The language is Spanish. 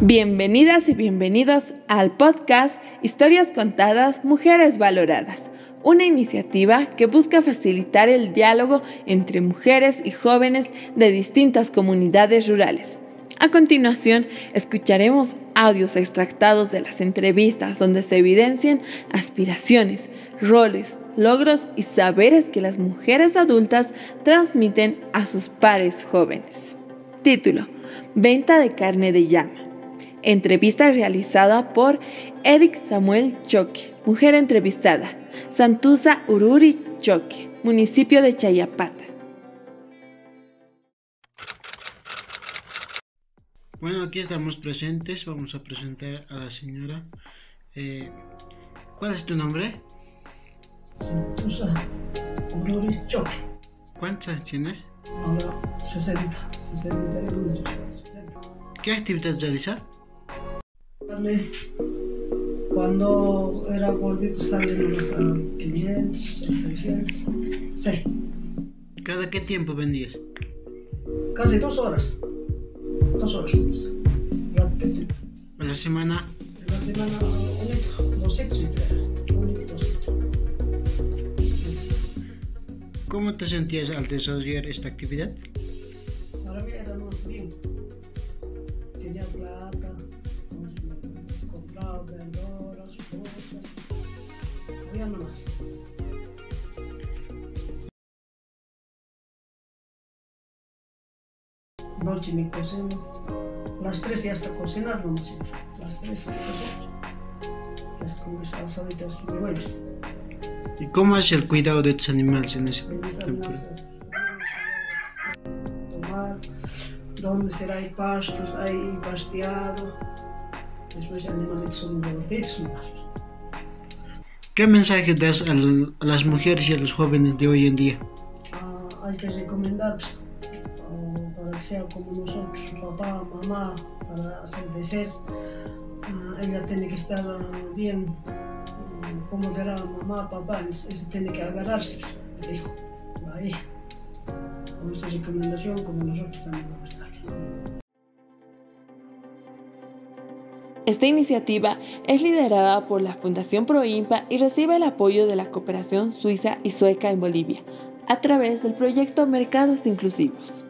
Bienvenidas y bienvenidos al podcast Historias Contadas, Mujeres Valoradas, una iniciativa que busca facilitar el diálogo entre mujeres y jóvenes de distintas comunidades rurales. A continuación, escucharemos audios extractados de las entrevistas donde se evidencian aspiraciones, roles, logros y saberes que las mujeres adultas transmiten a sus pares jóvenes. Título, Venta de carne de llama. Entrevista realizada por Eric Samuel Choque, mujer entrevistada, Santusa Ururi Choque, municipio de Chayapata. Bueno, aquí estamos presentes. Vamos a presentar a la señora. Eh, ¿Cuál es tu nombre? Santusa Ururi Choque. ¿Cuántos años tienes? Ahora 60, 61, 60. ¿Qué actividades realizas? Cuando era gordito salíamos a 500, a 600. Sí, ¿Cada qué tiempo vendías? casi dos horas. Dos horas. Rápido. A la semana. En la semana, un litro, dos litros y tres. Un litro, dos litros. ¿Cómo te sentías al desarrollar esta actividad? Para mí era más bien. Tenía plata, Nomás. Noche mi cocina. Las tres ya hasta cocinar no me sirve. Las tres ya hasta con mis salsaditas huevos. ¿Y cómo es el cuidado de tus animales en ese amenazas. Tomar, donde será hay pastos, hay pasteado. Después los animales son gorditos más. ¿Qué mensaje das a, las mujeres y a los jóvenes de hoy en día? Ah, hay que recomendarlos ah, para que sea como nosotros, papá, mamá, para hacer de ser. Ah, ella tiene que estar bien, mm, como dirá mamá, papá, ese tiene que agarrarse el hijo, la hija. Con esta recomendación, como nosotros también vamos a estar. Esta iniciativa es liderada por la Fundación Proimpa y recibe el apoyo de la cooperación suiza y sueca en Bolivia a través del proyecto Mercados Inclusivos.